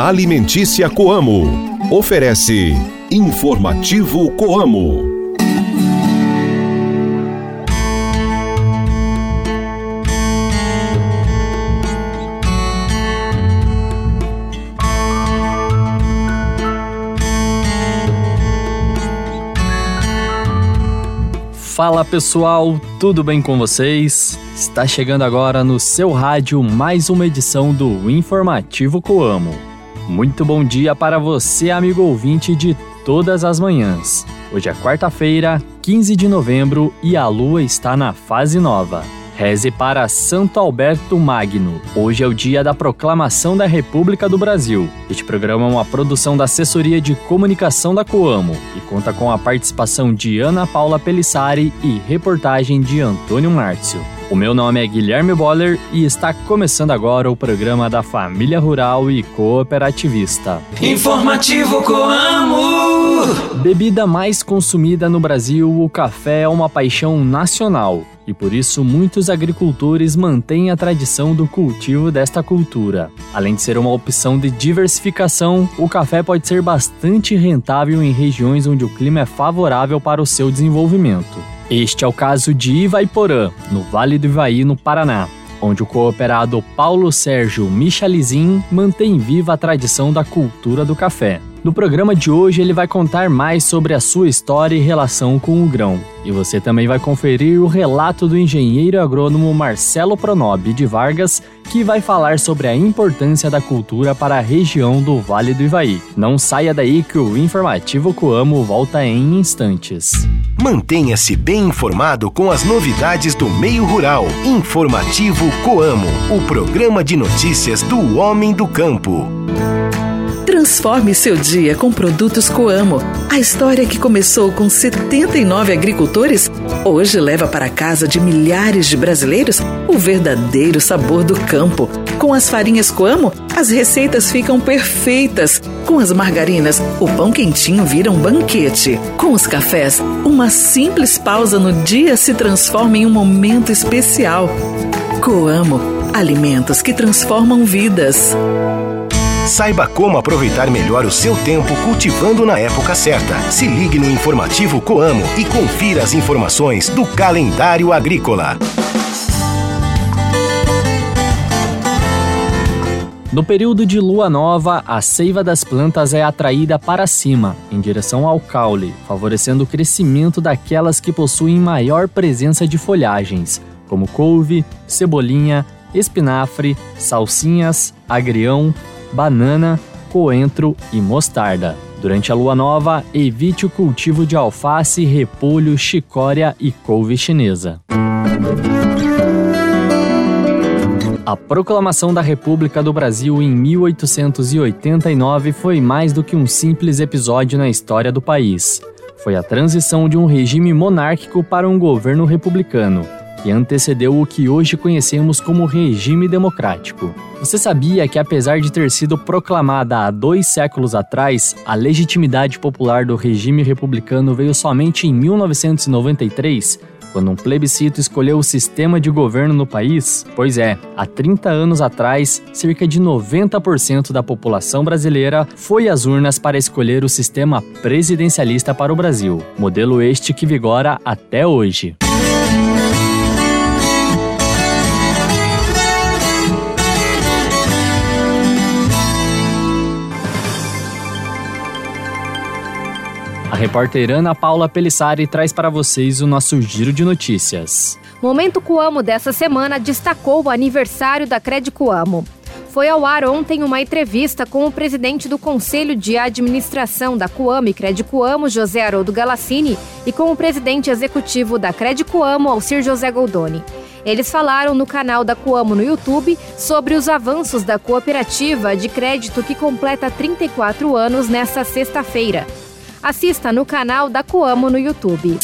Alimentícia Coamo. Oferece Informativo Coamo. Fala pessoal, tudo bem com vocês? Está chegando agora no seu rádio mais uma edição do Informativo Coamo. Muito bom dia para você, amigo ouvinte de todas as manhãs. Hoje é quarta-feira, 15 de novembro e a lua está na fase nova. Reze para Santo Alberto Magno. Hoje é o dia da proclamação da República do Brasil. Este programa é uma produção da Assessoria de Comunicação da Coamo e conta com a participação de Ana Paula Pelissari e reportagem de Antônio Márcio. O meu nome é Guilherme Boller e está começando agora o programa da Família Rural e Cooperativista. Informativo Coamo! Bebida mais consumida no Brasil, o café é uma paixão nacional e por isso muitos agricultores mantêm a tradição do cultivo desta cultura. Além de ser uma opção de diversificação, o café pode ser bastante rentável em regiões onde o clima é favorável para o seu desenvolvimento. Este é o caso de Ivaiporã, no Vale do Ivaí, no Paraná, onde o cooperado Paulo Sérgio Michalizin mantém viva a tradição da cultura do café. No programa de hoje, ele vai contar mais sobre a sua história e relação com o grão. E você também vai conferir o relato do engenheiro agrônomo Marcelo Pronobi de Vargas, que vai falar sobre a importância da cultura para a região do Vale do Ivaí. Não saia daí que o Informativo Coamo volta em instantes. Mantenha-se bem informado com as novidades do meio rural. Informativo Coamo, o programa de notícias do homem do campo. Transforme seu dia com produtos Coamo. A história que começou com 79 agricultores, hoje leva para casa de milhares de brasileiros o verdadeiro sabor do campo. Com as farinhas Coamo, as receitas ficam perfeitas. Com as margarinas, o pão quentinho vira um banquete. Com os cafés, uma simples pausa no dia se transforma em um momento especial. Coamo, alimentos que transformam vidas. Saiba como aproveitar melhor o seu tempo cultivando na época certa. Se ligue no informativo Coamo e confira as informações do calendário agrícola. No período de lua nova, a seiva das plantas é atraída para cima, em direção ao caule, favorecendo o crescimento daquelas que possuem maior presença de folhagens, como couve, cebolinha, espinafre, salsinhas, agrião, banana, coentro e mostarda. Durante a lua nova, evite o cultivo de alface, repolho, chicória e couve chinesa. A proclamação da República do Brasil em 1889 foi mais do que um simples episódio na história do país. Foi a transição de um regime monárquico para um governo republicano que antecedeu o que hoje conhecemos como regime democrático. Você sabia que, apesar de ter sido proclamada há dois séculos atrás, a legitimidade popular do regime republicano veio somente em 1993? quando um plebiscito escolheu o sistema de governo no país? Pois é, há 30 anos atrás, cerca de 90% da população brasileira foi às urnas para escolher o sistema presidencialista para o Brasil, modelo este que vigora até hoje. Repórter Ana Paula Pelissari traz para vocês o nosso giro de notícias. Momento Coamo dessa semana destacou o aniversário da Credicoamo. Foi ao ar ontem uma entrevista com o presidente do Conselho de Administração da Coamo e Credicoamo, José Haroldo Galassini, e com o presidente executivo da Credicoamo, Alcir José Goldoni. Eles falaram no canal da Coamo no YouTube sobre os avanços da cooperativa de crédito que completa 34 anos nesta sexta-feira. Assista no canal da Coamo no YouTube.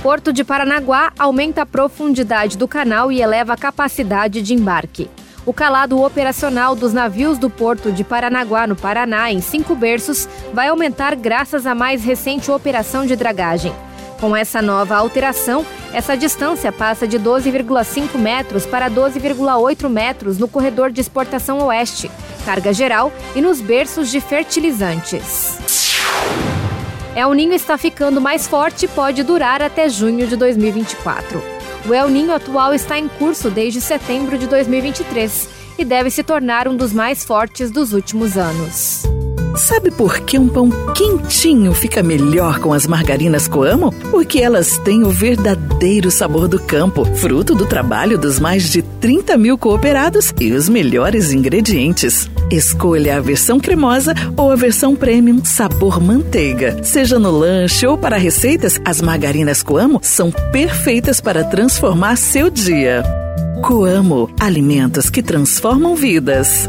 Porto de Paranaguá aumenta a profundidade do canal e eleva a capacidade de embarque. O calado operacional dos navios do Porto de Paranaguá, no Paraná, em cinco berços, vai aumentar graças à mais recente operação de dragagem. Com essa nova alteração, essa distância passa de 12,5 metros para 12,8 metros no corredor de exportação oeste, carga geral e nos berços de fertilizantes. El Ninho está ficando mais forte e pode durar até junho de 2024. O El Ninho atual está em curso desde setembro de 2023 e deve se tornar um dos mais fortes dos últimos anos. Sabe por que um pão quentinho fica melhor com as margarinas Coamo? Porque elas têm o verdadeiro sabor do campo, fruto do trabalho dos mais de 30 mil cooperados e os melhores ingredientes. Escolha a versão cremosa ou a versão premium sabor manteiga. Seja no lanche ou para receitas, as margarinas Coamo são perfeitas para transformar seu dia. Coamo, alimentos que transformam vidas.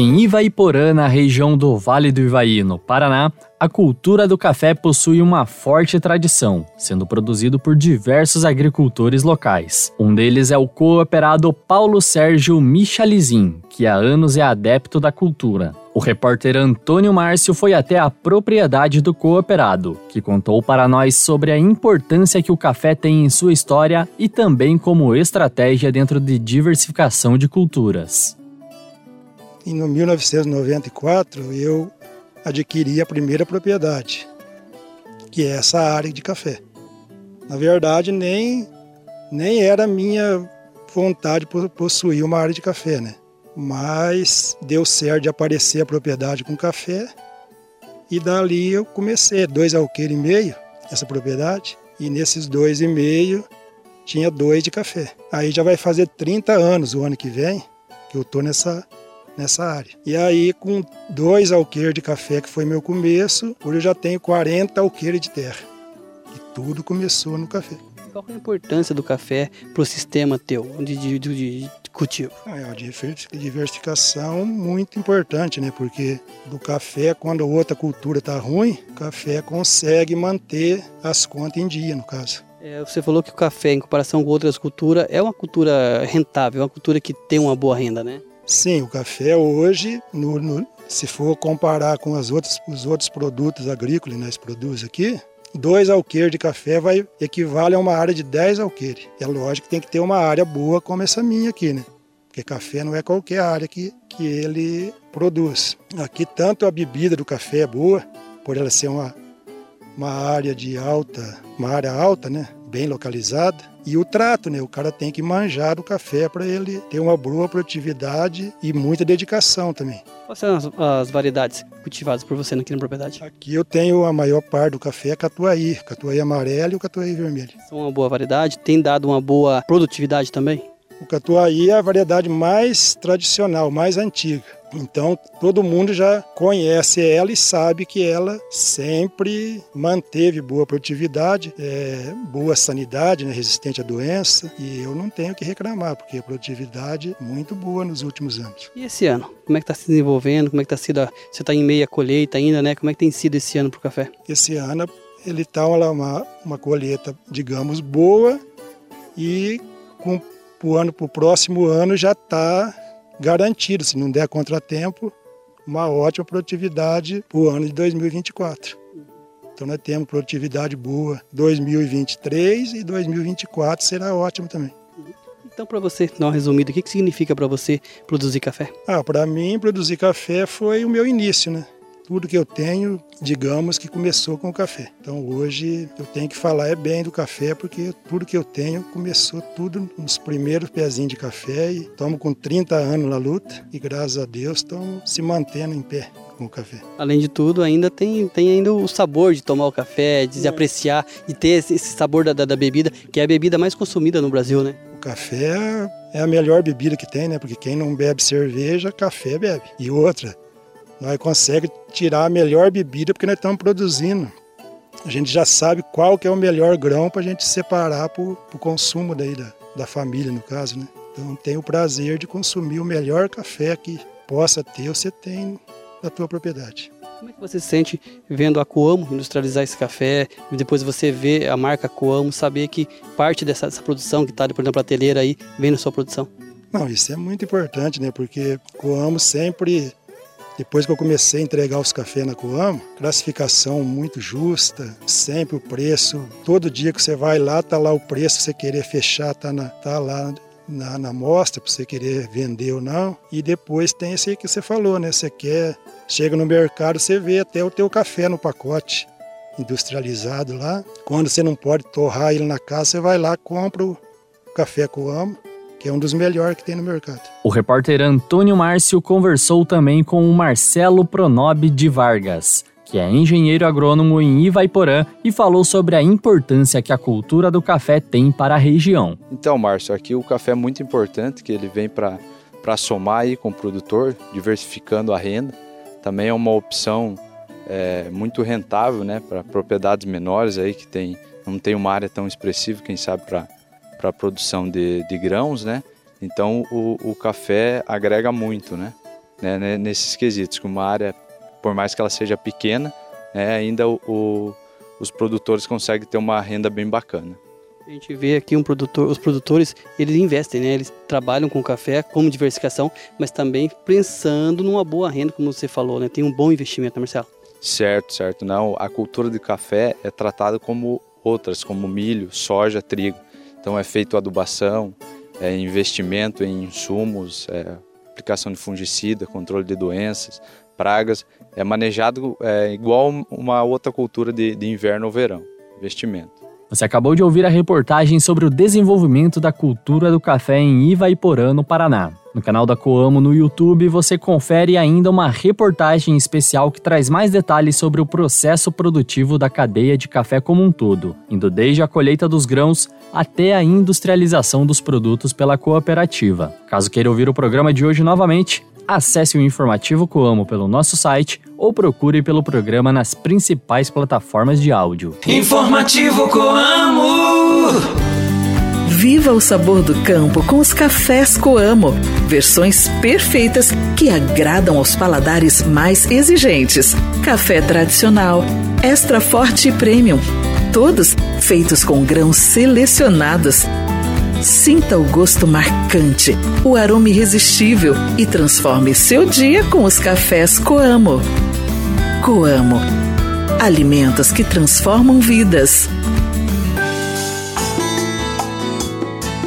Em Ivaiporã, na região do Vale do Ivaí, no Paraná, a cultura do café possui uma forte tradição, sendo produzido por diversos agricultores locais. Um deles é o cooperado Paulo Sérgio Michalizin, que há anos é adepto da cultura. O repórter Antônio Márcio foi até a propriedade do cooperado, que contou para nós sobre a importância que o café tem em sua história e também como estratégia dentro de diversificação de culturas. Em 1994, eu adquiri a primeira propriedade, que é essa área de café. Na verdade, nem, nem era minha vontade possuir uma área de café, né? Mas deu certo de aparecer a propriedade com café e dali eu comecei, dois alqueires e meio, essa propriedade, e nesses dois e meio tinha dois de café. Aí já vai fazer 30 anos o ano que vem que eu tô nessa nessa área. E aí, com dois alqueires de café, que foi meu começo, hoje eu já tenho 40 alqueires de terra. E tudo começou no café. Qual é a importância do café para o sistema teu de, de, de cultivo? É uma diversificação muito importante, né? Porque do café, quando outra cultura está ruim, o café consegue manter as contas em dia, no caso. É, você falou que o café, em comparação com outras culturas, é uma cultura rentável, é uma cultura que tem uma boa renda, né? Sim, o café hoje, no, no, se for comparar com as outras, os outros produtos agrícolas que nós produzimos aqui, dois alqueires de café vai equivale a uma área de 10 alqueires. É lógico que tem que ter uma área boa como essa minha aqui, né? Porque café não é qualquer área que, que ele produz. Aqui tanto a bebida do café é boa, por ela ser uma, uma área de alta, uma área alta, né? Bem localizada e o trato, né? O cara tem que manjar do café para ele ter uma boa produtividade e muita dedicação também. Quais são as, as, variedades cultivadas por você aqui na propriedade? Aqui eu tenho a maior parte do café catuaí, catuaí amarelo e o catuaí vermelho. São uma boa variedade, tem dado uma boa produtividade também? O catuaí é a variedade mais tradicional, mais antiga. Então todo mundo já conhece ela e sabe que ela sempre manteve boa produtividade, é, boa sanidade, né, resistente à doença. E eu não tenho que reclamar, porque a produtividade é muito boa nos últimos anos. E esse ano? Como é que está se desenvolvendo? Como é que está sido? A... Você está em meia colheita ainda, né? Como é que tem sido esse ano para o café? Esse ano ele está uma, uma colheita, digamos, boa e com o ano para o próximo ano já está garantido, se não der contratempo, uma ótima produtividade para o ano de 2024. Então nós temos produtividade boa 2023 e 2024 será ótimo também. Então, para você dar uma resumida, o que, que significa para você produzir café? Ah, para mim, produzir café foi o meu início, né? Tudo que eu tenho, digamos que começou com o café. Então hoje eu tenho que falar é bem do café, porque tudo que eu tenho começou tudo nos primeiros pezinhos de café e estamos com 30 anos na luta e graças a Deus estamos se mantendo em pé com o café. Além de tudo, ainda tem, tem ainda o sabor de tomar o café, de é. apreciar, de ter esse, esse sabor da, da, da, bebida, que é a bebida mais consumida no Brasil, né? O café é a melhor bebida que tem, né? Porque quem não bebe cerveja, café bebe. E outra, nós conseguimos tirar a melhor bebida porque nós estamos produzindo. A gente já sabe qual que é o melhor grão para a gente separar para o consumo daí da, da família, no caso, né? Então tem o prazer de consumir o melhor café que possa ter, você tem na tua propriedade. Como é que você se sente vendo a Coamo industrializar esse café e depois você vê a marca Coamo, saber que parte dessa, dessa produção que está, por exemplo, na prateleira aí, vem na sua produção? Não, isso é muito importante, né? Porque Coamo sempre, depois que eu comecei a entregar os cafés na Coamo, classificação muito justa, sempre o preço. Todo dia que você vai lá, tá lá o preço, você querer fechar, tá, na, tá lá na, na mostra para você querer vender ou não. E depois tem esse que você falou, né? Você quer, chega no mercado, você vê até o teu café no pacote industrializado lá. Quando você não pode torrar ele na casa, você vai lá, compra o café Coamo, que é um dos melhores que tem no mercado. O repórter Antônio Márcio conversou também com o Marcelo Pronob de Vargas, que é engenheiro agrônomo em Ivaiporã e falou sobre a importância que a cultura do café tem para a região. Então, Márcio, aqui o café é muito importante, que ele vem para somar aí com o produtor, diversificando a renda. Também é uma opção é, muito rentável né, para propriedades menores aí que tem, não tem uma área tão expressiva, quem sabe, para para a produção de, de grãos, né? Então o, o café agrega muito, né? né? Nesses quesitos, que uma área, por mais que ela seja pequena, né, ainda o, o, os produtores conseguem ter uma renda bem bacana. A gente vê aqui um produtor, os produtores, eles investem, né? Eles trabalham com café como diversificação, mas também pensando numa boa renda, como você falou, né? Tem um bom investimento, né, Marcelo? Certo, certo. Não, a cultura de café é tratada como outras, como milho, soja, trigo. Então é feito adubação, é investimento em insumos, é aplicação de fungicida, controle de doenças, pragas. É manejado é, igual uma outra cultura de, de inverno ou verão, investimento. Você acabou de ouvir a reportagem sobre o desenvolvimento da cultura do café em Ivaiporã, no Paraná. No canal da Coamo no YouTube você confere ainda uma reportagem especial que traz mais detalhes sobre o processo produtivo da cadeia de café como um todo, indo desde a colheita dos grãos até a industrialização dos produtos pela cooperativa. Caso queira ouvir o programa de hoje novamente, acesse o informativo Coamo pelo nosso site ou procure pelo programa nas principais plataformas de áudio. Informativo Coamo. Viva o sabor do campo com os cafés Coamo. Versões perfeitas que agradam aos paladares mais exigentes. Café tradicional, extra forte e premium. Todos feitos com grãos selecionados Sinta o gosto marcante, o aroma irresistível e transforme seu dia com os cafés Coamo. Coamo. Alimentos que transformam vidas.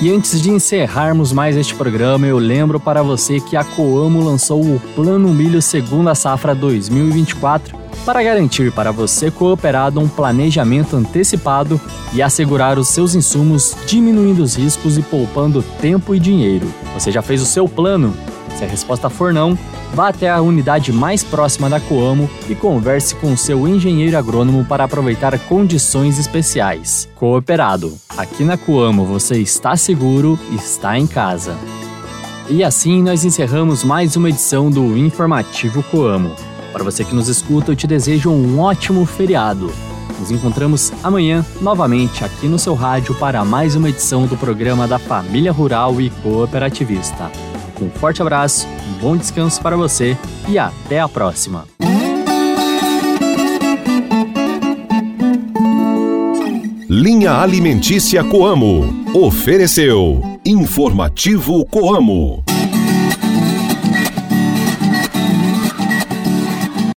E antes de encerrarmos mais este programa, eu lembro para você que a Coamo lançou o Plano Milho Segunda Safra 2024 para garantir para você cooperado um planejamento antecipado e assegurar os seus insumos, diminuindo os riscos e poupando tempo e dinheiro. Você já fez o seu plano? Se a resposta for não, vá até a unidade mais próxima da Coamo e converse com seu engenheiro agrônomo para aproveitar condições especiais. Cooperado. Aqui na Coamo você está seguro, está em casa. E assim nós encerramos mais uma edição do Informativo Coamo. Para você que nos escuta, eu te desejo um ótimo feriado. Nos encontramos amanhã novamente aqui no seu rádio para mais uma edição do programa da Família Rural e Cooperativista. Um forte abraço, um bom descanso para você e até a próxima. Linha Alimentícia Coamo. Ofereceu. Informativo Coamo.